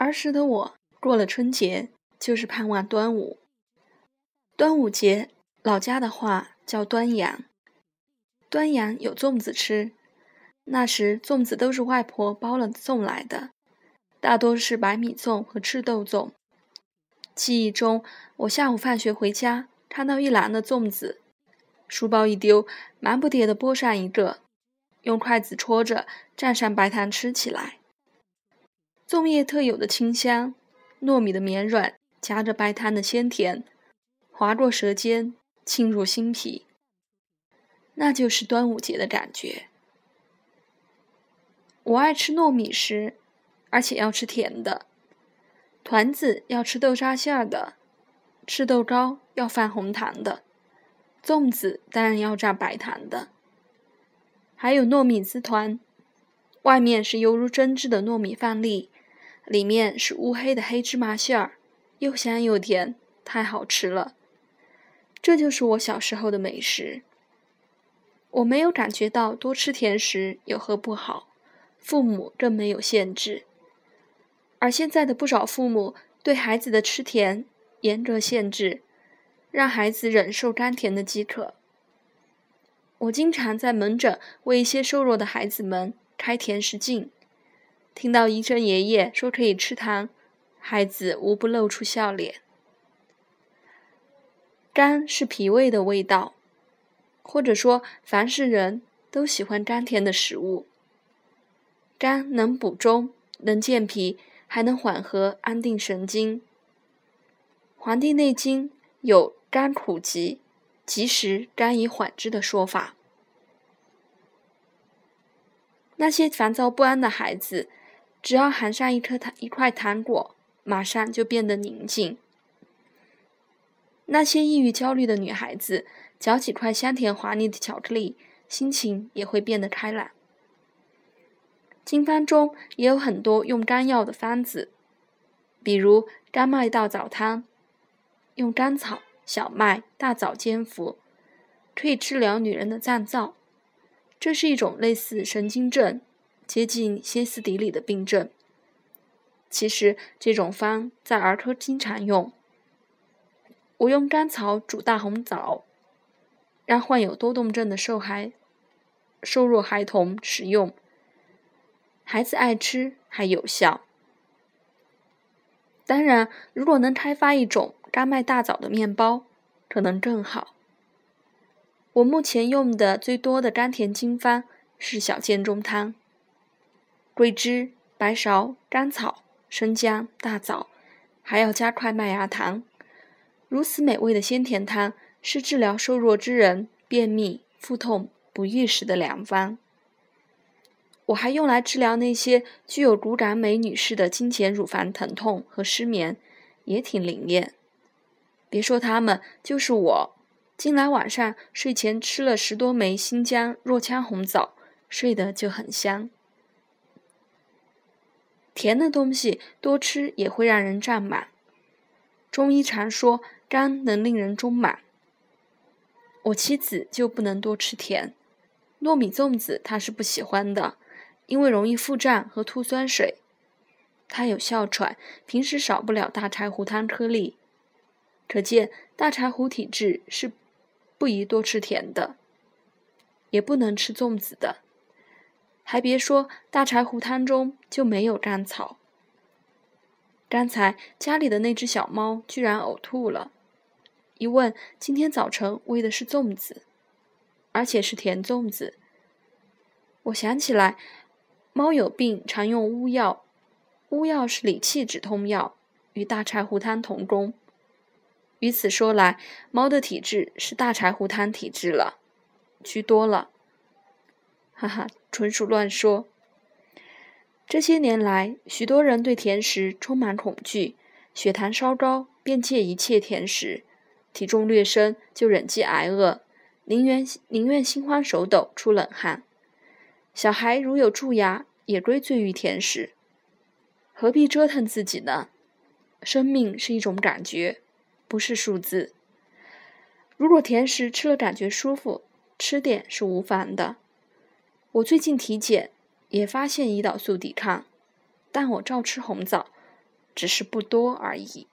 儿时的我，过了春节就是盼望端午。端午节，老家的话叫端阳。端阳有粽子吃，那时粽子都是外婆包了送来的，大多是白米粽和赤豆粽。记忆中，我下午放学回家，看到一篮的粽子，书包一丢，忙不迭地剥上一个，用筷子戳着，蘸上白糖吃起来。粽叶特有的清香，糯米的绵软，夹着白糖的鲜甜，划过舌尖，沁入心脾。那就是端午节的感觉。我爱吃糯米食，而且要吃甜的。团子要吃豆沙馅儿的，吃豆糕要放红糖的，粽子当然要蘸白糖的。还有糯米丝团，外面是犹如针织的糯米饭粒，里面是乌黑的黑芝麻馅儿，又香又甜，太好吃了。这就是我小时候的美食。我没有感觉到多吃甜食有何不好，父母更没有限制。而现在的不少父母对孩子的吃甜严格限制，让孩子忍受甘甜的饥渴。我经常在门诊为一些瘦弱的孩子们开甜食镜，听到医生爷爷说可以吃糖，孩子无不露出笑脸。甘是脾胃的味道，或者说凡是人都喜欢甘甜的食物。甘能补中，能健脾。还能缓和、安定神经。《黄帝内经》有“甘苦急，及时甘以缓之”的说法。那些烦躁不安的孩子，只要含上一颗糖、一块糖果，马上就变得宁静。那些抑郁焦虑的女孩子，嚼几块香甜滑腻的巧克力，心情也会变得开朗。经方中也有很多用甘药的方子，比如甘麦大枣汤，用甘草、小麦、大枣煎服，可以治疗女人的脏燥。这是一种类似神经症、接近歇斯底里的病症。其实这种方在儿科经常用。我用甘草煮大红枣，让患有多动症的受孩、瘦弱孩童食用。孩子爱吃还有效。当然，如果能开发一种甘麦大枣的面包，可能更好。我目前用的最多的甘甜经方是小建中汤，桂枝、白芍、甘草、生姜、大枣，还要加块麦芽糖。如此美味的鲜甜汤，是治疗瘦弱之人便秘、腹痛、不育时的良方。我还用来治疗那些具有骨感美女士的经前乳房疼痛和失眠，也挺灵验。别说他们，就是我，近来晚上睡前吃了十多枚新疆若羌红枣，睡得就很香。甜的东西多吃也会让人胀满，中医常说肝能令人中满。我妻子就不能多吃甜，糯米粽子她是不喜欢的。因为容易腹胀和吐酸水，她有哮喘，平时少不了大柴胡汤颗粒。可见大柴胡体质是不宜多吃甜的，也不能吃粽子的。还别说，大柴胡汤中就没有甘草。刚才家里的那只小猫居然呕吐了，一问，今天早晨喂的是粽子，而且是甜粽子。我想起来。猫有病常用乌药，乌药是理气止痛药，与大柴胡汤同功。于此说来，猫的体质是大柴胡汤体质了，居多了。哈哈，纯属乱说。这些年来，许多人对甜食充满恐惧，血糖稍高便戒一切甜食，体重略升就忍饥挨饿，宁愿宁愿心慌手抖出冷汗。小孩如有蛀牙，也归罪于甜食，何必折腾自己呢？生命是一种感觉，不是数字。如果甜食吃了感觉舒服，吃点是无妨的。我最近体检也发现胰岛素抵抗，但我照吃红枣，只是不多而已。